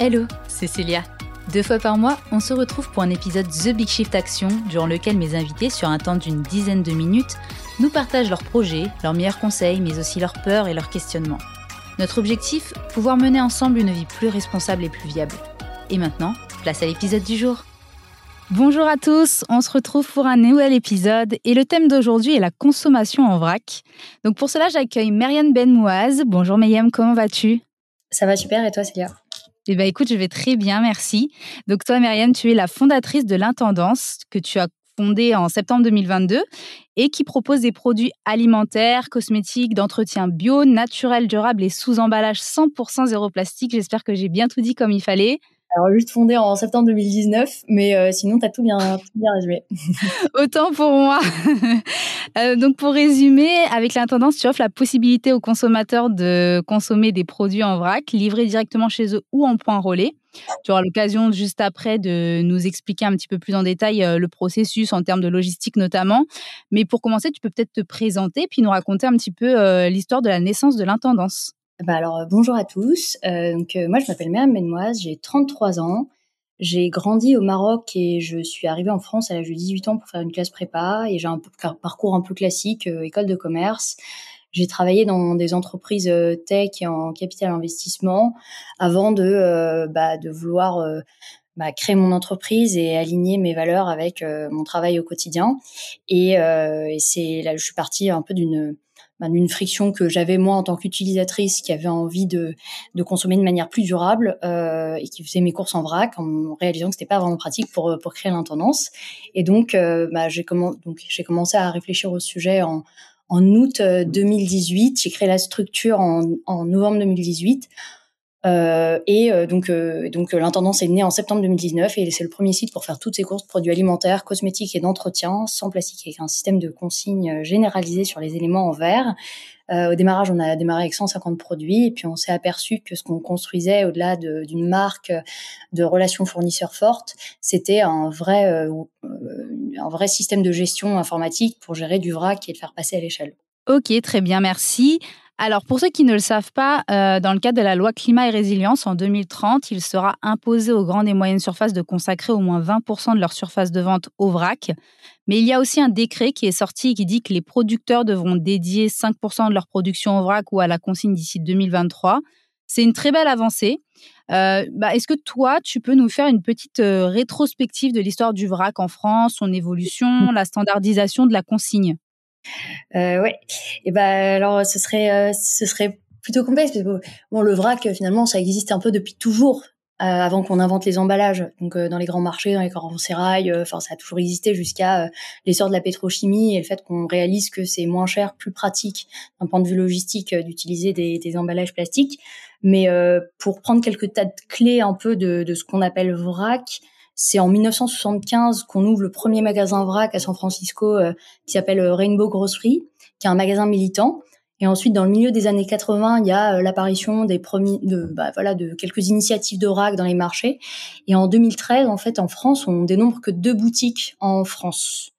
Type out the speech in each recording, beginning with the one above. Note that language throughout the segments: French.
Hello, c'est Célia. Deux fois par mois, on se retrouve pour un épisode The Big Shift Action, durant lequel mes invités, sur un temps d'une dizaine de minutes, nous partagent leurs projets, leurs meilleurs conseils, mais aussi leurs peurs et leurs questionnements. Notre objectif Pouvoir mener ensemble une vie plus responsable et plus viable. Et maintenant, place à l'épisode du jour. Bonjour à tous, on se retrouve pour un nouvel épisode et le thème d'aujourd'hui est la consommation en vrac. Donc pour cela, j'accueille Marianne Benmouaz. Bonjour Mayem, comment vas-tu? Ça va super et toi Célia? Eh bien, écoute, je vais très bien, merci. Donc, toi, Marianne, tu es la fondatrice de l'Intendance que tu as fondée en septembre 2022 et qui propose des produits alimentaires, cosmétiques, d'entretien bio, naturel, durable et sous emballage 100% zéro plastique. J'espère que j'ai bien tout dit comme il fallait. Alors juste fondé en septembre 2019, mais euh, sinon t'as tout bien, tout bien résumé. Autant pour moi. euh, donc pour résumer, avec l'intendance, tu offres la possibilité aux consommateurs de consommer des produits en vrac, livrés directement chez eux ou en point relais. Tu auras l'occasion juste après de nous expliquer un petit peu plus en détail euh, le processus en termes de logistique notamment. Mais pour commencer, tu peux peut-être te présenter puis nous raconter un petit peu l'histoire de la naissance de l'intendance. Bah alors bonjour à tous. Euh, donc moi je m'appelle Mère Menoise, j'ai 33 ans. J'ai grandi au Maroc et je suis arrivée en France à l'âge de 18 ans pour faire une classe prépa et j'ai un parcours un peu classique, école de commerce. J'ai travaillé dans des entreprises tech et en capital investissement avant de, bah, de vouloir bah, créer mon entreprise et aligner mes valeurs avec mon travail au quotidien. Et, et c'est là, je suis partie un peu d'une ben, d'une friction que j'avais moi en tant qu'utilisatrice qui avait envie de, de consommer de manière plus durable euh, et qui faisait mes courses en vrac en réalisant que c'était pas vraiment pratique pour pour créer l'intendance. Et donc euh, bah, j'ai commencé donc j'ai commencé à réfléchir au sujet en en août 2018 euh, j'ai créé la structure en, en novembre 2018 euh, et euh, donc, euh, donc l'intendance est née en septembre 2019 et c'est le premier site pour faire toutes ces courses de produits alimentaires, cosmétiques et d'entretien sans plastique avec un système de consigne généralisé sur les éléments en verre. au démarrage, on a démarré avec 150 produits et puis on s'est aperçu que ce qu'on construisait au-delà d'une marque de relations fournisseurs fortes, c'était un vrai, un vrai système de gestion informatique pour gérer du vrac et le faire passer à l'échelle. Ok, très bien, merci. Alors, pour ceux qui ne le savent pas, euh, dans le cadre de la loi climat et résilience, en 2030, il sera imposé aux grandes et moyennes surfaces de consacrer au moins 20% de leur surface de vente au vrac. Mais il y a aussi un décret qui est sorti qui dit que les producteurs devront dédier 5% de leur production au vrac ou à la consigne d'ici 2023. C'est une très belle avancée. Euh, bah, Est-ce que toi, tu peux nous faire une petite euh, rétrospective de l'histoire du vrac en France, son évolution, la standardisation de la consigne? Euh, ouais. Et ben alors ce serait euh, ce serait plutôt complexe parce que bon le vrac finalement ça existe un peu depuis toujours. Euh, avant qu'on invente les emballages, donc euh, dans les grands marchés, dans les caravansérails, enfin ça a toujours existé jusqu'à l'essor de la pétrochimie et le fait qu'on réalise que c'est moins cher, plus pratique d'un point de vue logistique d'utiliser des, des, emballages plastiques. Mais pour prendre quelques tas de clés un peu de, de ce qu'on appelle vrac, c'est en 1975 qu'on ouvre le premier magasin vrac à San Francisco euh, qui s'appelle euh, Rainbow Grocery, qui est un magasin militant. Et ensuite, dans le milieu des années 80, il y a euh, l'apparition bah, de quelques initiatives de vrac dans les marchés. Et en 2013, en fait, en France, on dénombre que deux boutiques en France.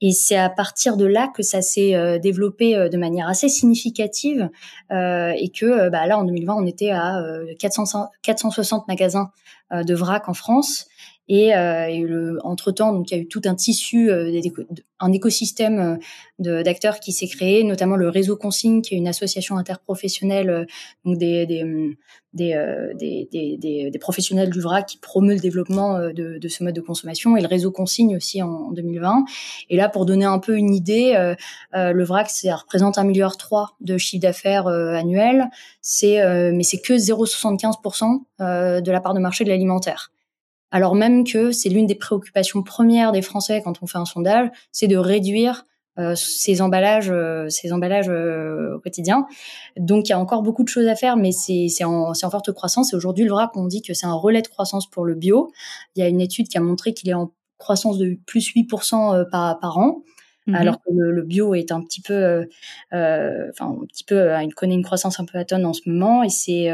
Et c'est à partir de là que ça s'est développé de manière assez significative et que bah, là, en 2020, on était à 400, 460 magasins de vrac en France. Et, euh, le, entre temps, donc il y a eu tout un tissu, euh, un écosystème euh, d'acteurs qui s'est créé, notamment le réseau Consigne, qui est une association interprofessionnelle, euh, donc des des des, euh, des, des, des, professionnels du vrac qui promeut le développement de, de, ce mode de consommation, et le réseau Consigne aussi en, en 2020. Et là, pour donner un peu une idée, le vrac, ça représente un milliard trois de chiffre d'affaires annuel. C'est mais c'est que 0,75% de la part de marché de l'alimentaire alors même que c'est l'une des préoccupations premières des Français quand on fait un sondage, c'est de réduire euh, ces emballages, euh, ces emballages euh, au quotidien. Donc il y a encore beaucoup de choses à faire, mais c'est en, en forte croissance. Et aujourd'hui, le vrac, on dit que c'est un relais de croissance pour le bio. Il y a une étude qui a montré qu'il est en croissance de plus 8% par, par an. Mmh alors que le, bio est un petit peu, euh, euh, enfin un petit peu, euh, il connaît une croissance un peu atone en ce moment, et c'est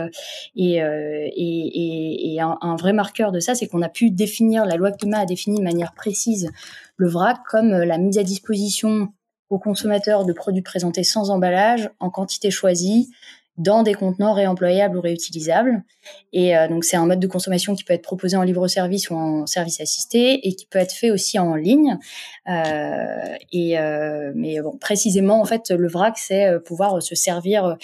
et, et, et, un, un, vrai marqueur de ça, c'est qu'on a pu définir, la loi climat a défini de manière précise le vrac comme la mise à disposition aux consommateurs de produits présentés sans emballage, en quantité choisie dans des contenants réemployables ou réutilisables. Et euh, donc c'est un mode de consommation qui peut être proposé en libre service ou en service assisté et qui peut être fait aussi en ligne. Euh, et euh, mais bon, précisément en fait le vrac c'est pouvoir se servir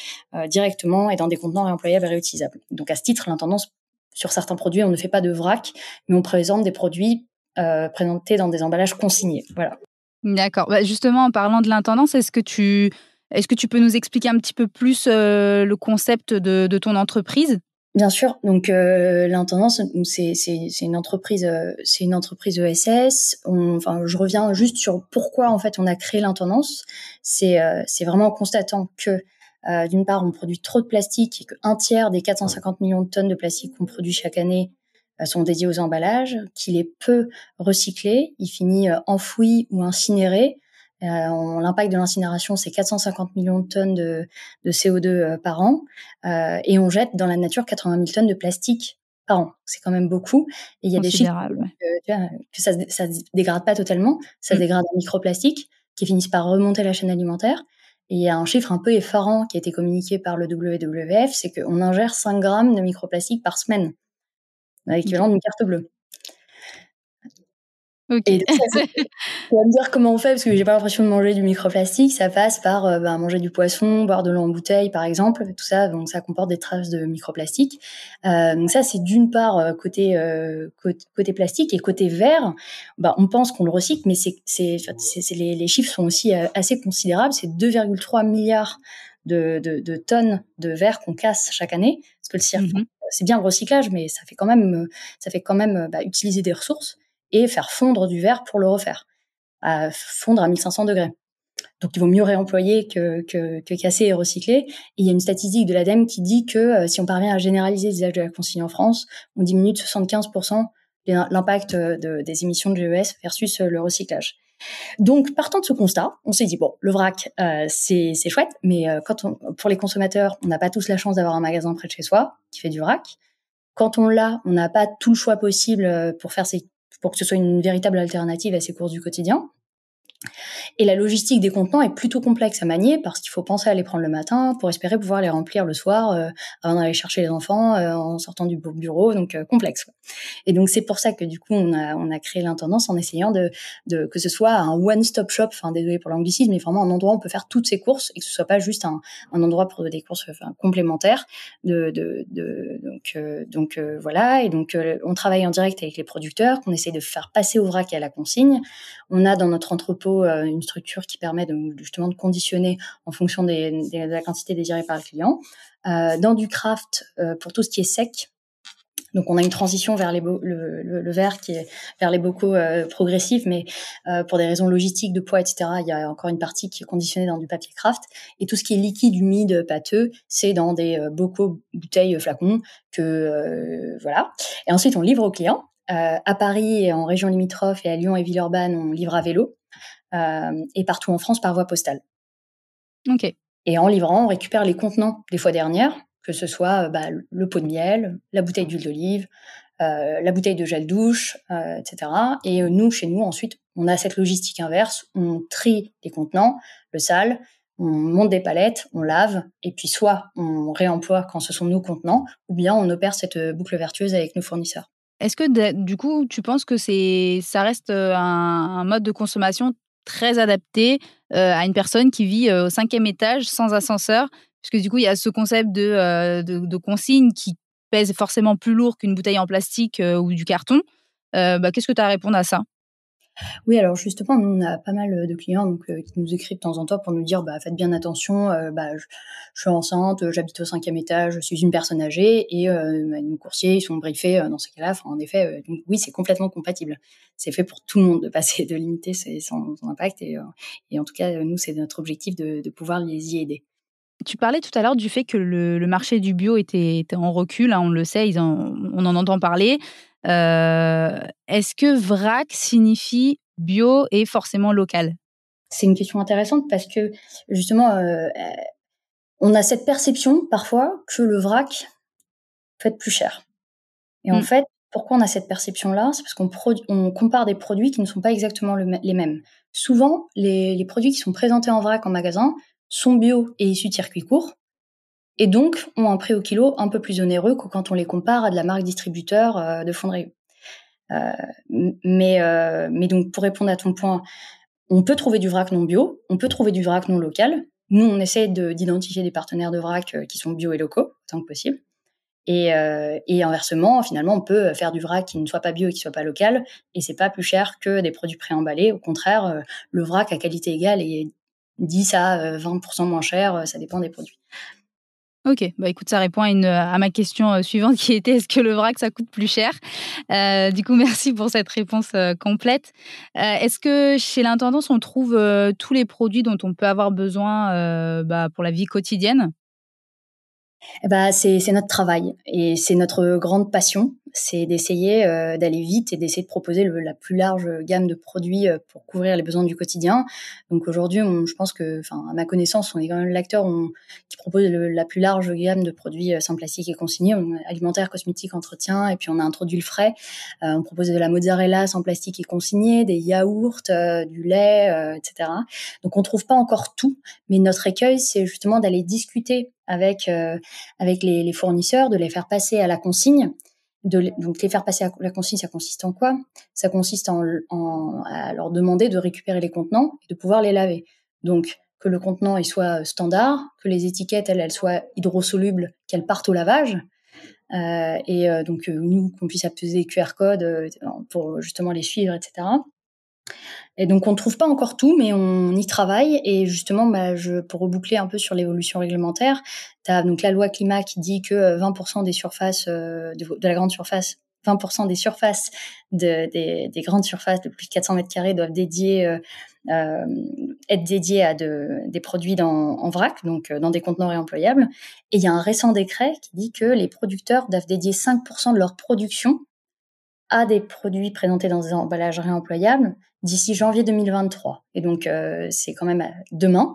directement et dans des contenants réemployables et réutilisables. Donc à ce titre, l'intendance sur certains produits, on ne fait pas de vrac, mais on présente des produits présentés dans des emballages consignés. Voilà. D'accord. Bah justement, en parlant de l'intendance, est-ce que tu est-ce que tu peux nous expliquer un petit peu plus euh, le concept de, ton entreprise? Bien sûr. Donc euh, l'intendance, c'est une entreprise, euh, c'est une entreprise ESS. enfin, je reviens juste sur pourquoi en fait on a créé l'intendance. C'est vraiment en constatant que d'une part on produit trop de plastique et qu'un tiers des 450 millions de tonnes de plastique qu'on produit chaque année sont dédiés aux emballages, qu'il est peu recyclé, il finit enfoui ou incinéré. Euh, L'impact de l'incinération, c'est 450 millions de tonnes de, de CO2 euh, par an, euh, et on jette dans la nature 80 000 tonnes de plastique par an. C'est quand même beaucoup. Et il y a des chiffres que, que ça, ça se dégrade pas totalement, ça se mm. dégrade en microplastiques qui finissent par remonter la chaîne alimentaire. Et il y a un chiffre un peu effarant qui a été communiqué par le WWF, c'est qu'on ingère 5 grammes de microplastiques par semaine, l'équivalent d'une carte bleue. Ok. Et ça, tu vas me dire comment on fait parce que j'ai pas l'impression de manger du microplastique. Ça passe par euh, bah, manger du poisson, boire de l'eau en bouteille, par exemple. Tout ça, donc ça comporte des traces de microplastique. Euh, donc ça, c'est d'une part euh, côté, euh, côté, plastique et côté verre. Bah, on pense qu'on le recycle, mais c'est, les, les, chiffres sont aussi assez considérables. C'est 2,3 milliards de, de, de, tonnes de verre qu'on casse chaque année. Parce que le circuit, mmh c'est bien le recyclage, mais ça fait quand même, ça fait quand même bah, utiliser des ressources et faire fondre du verre pour le refaire, fondre à 1500 degrés. Donc il vaut mieux réemployer que, que, casser et recycler. Et il y a une statistique de l'ADEME qui dit que euh, si on parvient à généraliser l'usage de la consigne en France, on diminue de 75% l'impact de, des émissions de GES versus euh, le recyclage. Donc, partant de ce constat, on s'est dit bon, le vrac, euh, c'est chouette, mais euh, quand pour les consommateurs, on n'a pas tous la chance d'avoir un magasin près de chez soi qui fait du vrac. Quand on l'a, on n'a pas tout le choix possible pour faire ses pour que ce soit une véritable alternative à ces courses du quotidien. Et la logistique des contenants est plutôt complexe à manier parce qu'il faut penser à les prendre le matin pour espérer pouvoir les remplir le soir euh, avant d'aller chercher les enfants euh, en sortant du bureau, donc euh, complexe. Et donc c'est pour ça que du coup on a créé l'intendance en essayant de, que ce soit un one-stop shop, enfin désolé pour l'anglicisme, mais vraiment un endroit où on peut faire toutes ces courses et que ce soit pas juste un, endroit pour des courses complémentaires. Donc voilà et donc on travaille en direct avec les producteurs qu'on essaie de faire passer au vrac et à la consigne. On a dans notre entrepôt une structure qui permet justement de conditionner en fonction de la quantité désirée par le client. Euh, dans du craft, euh, pour tout ce qui est sec, donc on a une transition vers les le, verre qui est vers les bocaux euh, progressifs, mais pour des raisons logistiques de poids, etc. Il y a encore une partie qui est conditionnée dans du papier craft et tout ce qui est liquide, humide, pâteux, c'est dans des bocaux, bouteilles, flacons que voilà. Et ensuite on livre aux clients. à Paris et en région limitrophe et à Lyon et Villeurbanne, on livre à vélo. Euh, et partout en France par voie postale. Ok. Et en livrant, on récupère les contenants des fois dernières, que ce soit euh, bah, le pot de miel, la bouteille d'huile d'olive, euh, la bouteille de gel douche, euh, etc. Et nous, chez nous, ensuite, on a cette logistique inverse. On trie les contenants, le sale, on monte des palettes, on lave, et puis soit on réemploie quand ce sont nos contenants, ou bien on opère cette boucle vertueuse avec nos fournisseurs. Est-ce que du coup, tu penses que c'est, ça reste un, un mode de consommation très adapté euh, à une personne qui vit euh, au cinquième étage sans ascenseur, puisque du coup, il y a ce concept de, euh, de, consigne qui pèse forcément plus lourd qu'une bouteille en plastique ou du carton. Bah, qu'est-ce que tu as à répondre à ça? Oui, alors justement, nous, on a pas mal de clients donc, qui nous écrivent de temps en temps pour nous dire bah, faites bien attention, bah, je, suis enceinte, j'habite au cinquième étage, je suis une personne âgée, et bah, nos coursiers ils sont briefés dans ce cas-là. en effet, oui, c'est complètement compatible. C'est fait pour tout le monde de passer, de limiter son, impact, et, en tout cas, nous, c'est notre objectif de, pouvoir les y aider. Tu parlais tout à l'heure du fait que le, marché du bio était, en recul, hein, on le sait, on en entend parler. Euh, est-ce que vrac signifie bio et forcément local? C'est une question intéressante parce que justement, euh, on a cette perception parfois que le vrac peut être plus cher. Et en mm. fait, pourquoi on a cette perception-là? C'est parce qu'on on compare des produits qui ne sont pas exactement les mêmes. Souvent, les, les, produits qui sont présentés en vrac en magasin sont bio et issus de circuits courts, et donc ont un prix au kilo un peu plus onéreux que quand on les compare à de la marque distributeur de fonderie. mais, mais donc pour répondre à ton point, on peut trouver du vrac non bio, on peut trouver du vrac non local. Nous, on essaie d'identifier des partenaires de vrac qui sont bio et locaux, tant que possible. Et, euh, et, inversement, finalement, on peut faire du vrac qui ne soit pas bio et qui soit pas local, et c'est pas plus cher que des produits préemballés. Au contraire, euh, le vrac à qualité égale est 10 à 20% euh, moins cher, ça dépend des produits. Ok, bah écoute, ça répond à, une, à ma question suivante qui était est-ce que le vrac ça coûte plus cher? Euh, Du coup, merci pour cette réponse complète. Euh, est-ce que chez l'intendance on trouve tous les produits dont on peut avoir besoin bah, pour la vie quotidienne? Eh ben, c'est notre travail et c'est notre grande passion, c'est d'essayer euh, d'aller vite et d'essayer de proposer la plus large gamme de produits euh, pour couvrir les besoins du quotidien. Donc aujourd'hui, je pense que, enfin, à ma connaissance, on est quand même l'acteur qui propose la plus large gamme de produits euh, sans plastique et consignés, alimentaire, cosmétique, entretien, et puis on a introduit le frais. on propose de la mozzarella sans plastique et consigné, des yaourts, du lait, etc. Donc on trouve pas encore tout, mais notre écueil, c'est justement d'aller discuter avec avec les, fournisseurs, de les faire passer à la consigne. Donc les faire passer à la consigne, ça consiste en quoi? Ça consiste à leur demander de récupérer les contenants et de pouvoir les laver. Donc que le contenant soit standard, que les étiquettes elles, elles soient hydrosolubles, qu'elles partent au lavage. Euh, et euh, donc euh, nous qu'on puisse appeler QR code euh, pour justement les suivre, etc. Et donc on ne trouve pas encore tout, mais on y travaille. Et justement, bah, pour reboucler un peu sur l'évolution réglementaire, tu as donc la loi climat qui dit que 20% euh, des surfaces euh, de, la grande surface, 20% des surfaces de, des, des, grandes surfaces de plus de 400 mètres carrés doivent euh, être dédiées à de, des produits en vrac, donc dans des contenants réemployables. Et il y a un récent décret qui dit que les producteurs doivent dédier 5% de leur production à des produits présentés dans des emballages réemployables d'ici janvier 2023. Et donc, euh, c'est quand même euh, demain.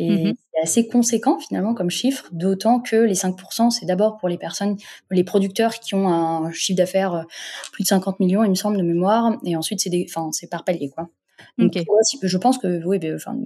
Et mmh c'est assez conséquent finalement comme chiffre, d'autant que les 5%, c'est d'abord pour les personnes, les producteurs qui ont un chiffre d'affaires euh, plus de 50 millions, il me semble, de mémoire. Et ensuite, c'est enfin, c'est par palier, quoi. Donc, je pense que oui, ben, enfin,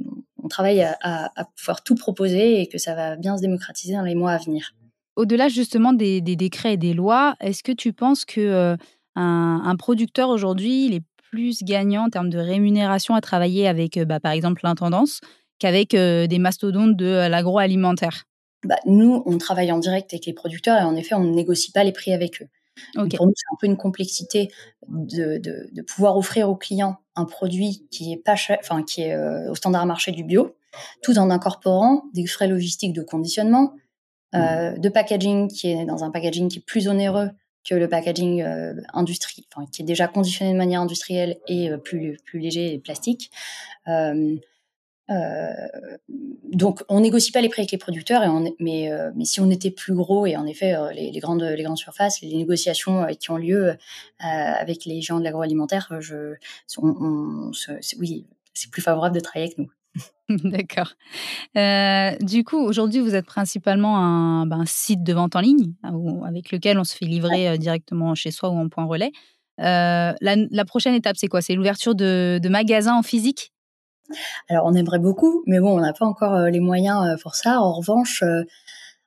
on travaille à, à, pouvoir tout proposer et que ça va bien se démocratiser dans les mois à venir. Au-delà justement des, des, décrets et des lois, est-ce que tu penses que un, un, producteur aujourd'hui, il est plus gagnant en termes de rémunération à travailler avec, euh, bah, par exemple, l'intendance qu'avec euh, des mastodontes de euh, l'agroalimentaire. Bah, Nous, on travaille en direct avec les producteurs et en effet, on ne négocie pas les prix avec eux. Pour nous, c'est un peu une complexité de, de, de, pouvoir offrir aux clients un produit qui est pas cher, enfin qui est au standard marché du bio, tout en incorporant des frais logistiques de conditionnement, euh, de packaging qui est dans un packaging qui est plus onéreux que le packaging euh, industrie, qui est déjà conditionné de manière industrielle et euh, plus, plus léger et plastique. Euh, euh, donc, on négocie pas les prix avec les producteurs, mais, mais si on était plus gros, et en effet, les, grandes, les grandes surfaces, les négociations qui ont lieu avec les gens de l'agroalimentaire, oui, c'est plus favorable de travailler avec nous. D'accord. Euh, du coup, aujourd'hui, vous êtes principalement un, ben, site de vente en ligne hein, avec lequel on se fait livrer euh, directement chez soi ou en point relais. Euh, la, prochaine étape, c'est quoi? C'est l'ouverture de, magasins en physique? Alors, on aimerait beaucoup, mais bon, on n'a pas encore les moyens pour ça. En revanche,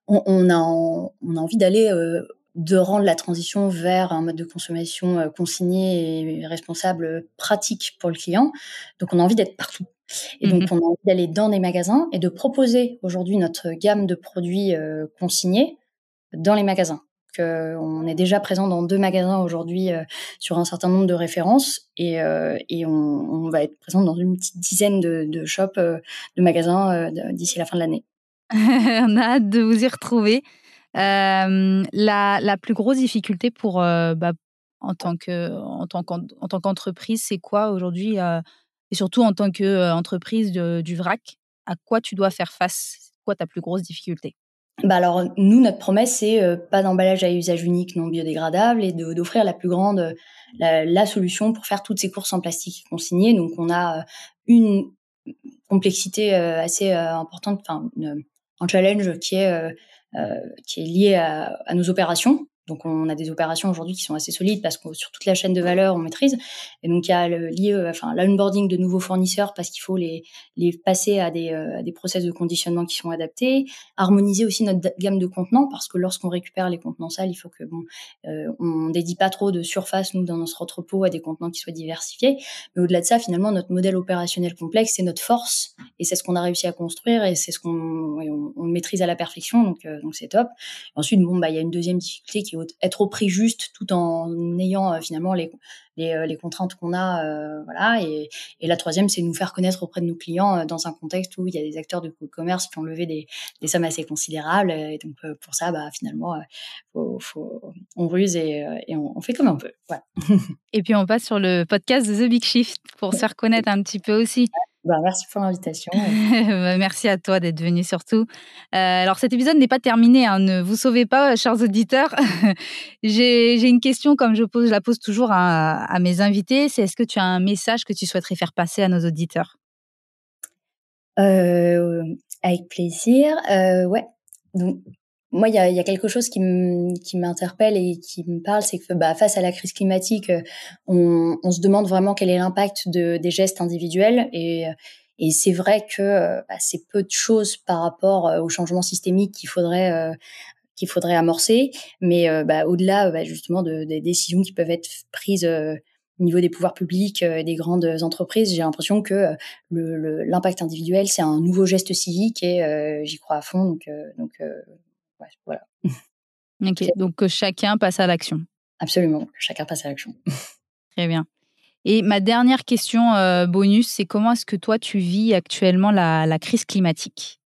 on, a, on a envie d'aller de rendre la transition vers un mode de consommation consigné et responsable pratique pour le client. Donc, on a envie d'être partout. Et donc, mmh on a envie d'aller dans des magasins et de proposer aujourd'hui notre gamme de produits euh, consignés dans les magasins. On est déjà présent dans deux magasins aujourd'hui euh, sur un certain nombre de références et, euh, et on, on, va être présent dans une petite dizaine de, de shops, de magasins d'ici la fin de l'année. on a hâte de vous y retrouver. la, la, plus grosse difficulté pour, bah, en tant que en tant qu'entreprise, c'est quoi aujourd'hui et surtout, en tant qu'entreprise du VRAC, à quoi tu dois faire face? Quoi ta plus grosse difficulté? Bah alors nous notre promesse c'est pas d'emballage à usage unique non biodégradable et d'offrir la plus grande la, solution pour faire toutes ces courses en plastique consignées. Donc on a une complexité assez importante enfin un challenge qui est qui est lié à, nos opérations donc on a des opérations aujourd'hui qui sont assez solides parce que sur toute la chaîne de valeur on maîtrise. Et donc il y a le lié, enfin l'onboarding de nouveaux fournisseurs parce qu'il faut les les passer à des à des process de conditionnement qui sont adaptés, harmoniser aussi notre gamme de contenants parce que lorsqu'on récupère les contenants sales, il faut que bon on dédie pas trop de surface nous dans notre entrepôt à des contenants qui soient diversifiés. Mais au-delà de ça, finalement notre modèle opérationnel complexe c'est notre force et c'est ce qu'on a réussi à construire et c'est ce qu'on on, maîtrise à la perfection donc donc c'est top. ensuite bon bah il y a une deuxième difficulté qui être au prix juste tout en ayant euh, finalement les, les, euh, les contraintes qu'on a. Euh, voilà. Et, et, la troisième, c'est nous faire connaître auprès de nos clients dans un contexte où il y a des acteurs de commerce qui ont levé des, des sommes assez considérables. Et donc, pour ça, bah, finalement, faut, faut, on ruse et, et on, fait comme on peut. Voilà. et puis, on passe sur le podcast de The Big Shift pour se faire connaître un petit peu aussi. Bah, merci pour l'invitation. Bah, merci à toi d'être venu surtout. Euh, alors cet épisode n'est pas terminé, hein, ne vous sauvez pas, chers auditeurs. J'ai une question comme je, pose, je la pose toujours à, mes invités, c'est est-ce que tu as un message que tu souhaiterais faire passer à nos auditeurs? Euh, Avec plaisir. Euh, ouais. Donc, moi, il y a, quelque chose qui m'interpelle et qui me parle, c'est que bah, face à la crise climatique, euh, on, se demande vraiment quel est l'impact de, des gestes individuels. Et, et c'est vrai que euh, bah, c'est peu de choses par rapport euh, au changement systémique qu'il faudrait amorcer. Mais bah, au-delà justement de, des décisions qui peuvent être prises au niveau des pouvoirs publics et des grandes entreprises, j'ai l'impression que l'impact individuel, c'est un nouveau geste civique et j'y crois à fond. Donc voilà. Ok, donc que chacun passe à l'action. Absolument, que chacun passe à l'action. Très bien. Et ma dernière question euh, bonus, c'est comment est-ce que toi tu vis actuellement la, la crise climatique?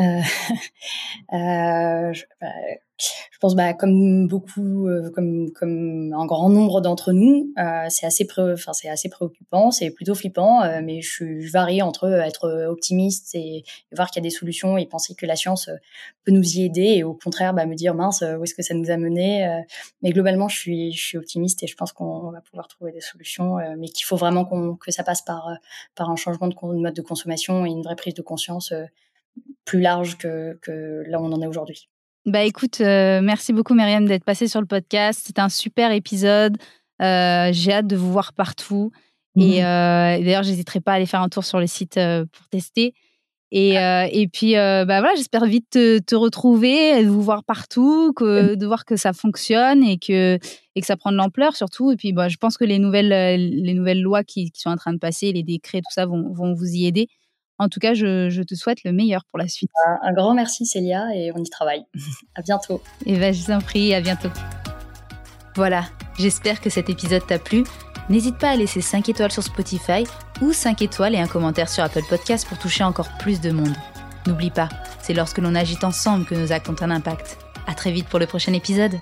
Euh, euh, bah, je pense bah comme beaucoup euh, comme un grand nombre d'entre nous c'est assez préoccupant c'est plutôt flippant mais je, je, varie entre être optimiste et, voir qu'il y a des solutions et penser que la science peut nous y aider et au contraire bah, me dire mince où est-ce que ça nous a mené mais globalement je suis optimiste et je pense qu'on va pouvoir trouver des solutions mais qu'il faut vraiment que ça passe par un changement de mode de consommation et une vraie prise de conscience plus large que que là où on en est aujourd'hui bah écoute, euh, merci beaucoup Myriam d'être passée sur le podcast. C'était un super épisode. Euh, j'ai hâte de vous voir partout. Et, mmh. euh, d'ailleurs, j'hésiterai pas à aller faire un tour sur le site pour tester. Et, et puis, bah voilà, j'espère vite te, te, retrouver, de vous voir partout, que, de voir que ça fonctionne et que, et que ça prend de l'ampleur surtout. Et puis, bah, je pense que les nouvelles, les nouvelles lois qui, qui, sont en train de passer, les décrets, tout ça, vont, vont vous y aider. En tout cas, je, te souhaite le meilleur pour la suite. Un, grand merci Célia et on y travaille. à bientôt. Et ben, je vous en prie, à bientôt. Voilà, j'espère que cet épisode t'a plu. N'hésite pas à laisser 5 étoiles sur Spotify ou 5 étoiles et un commentaire sur Apple Podcast pour toucher encore plus de monde. N'oublie pas, c'est lorsque l'on agit ensemble que nos actes ont un impact. À très vite pour le prochain épisode.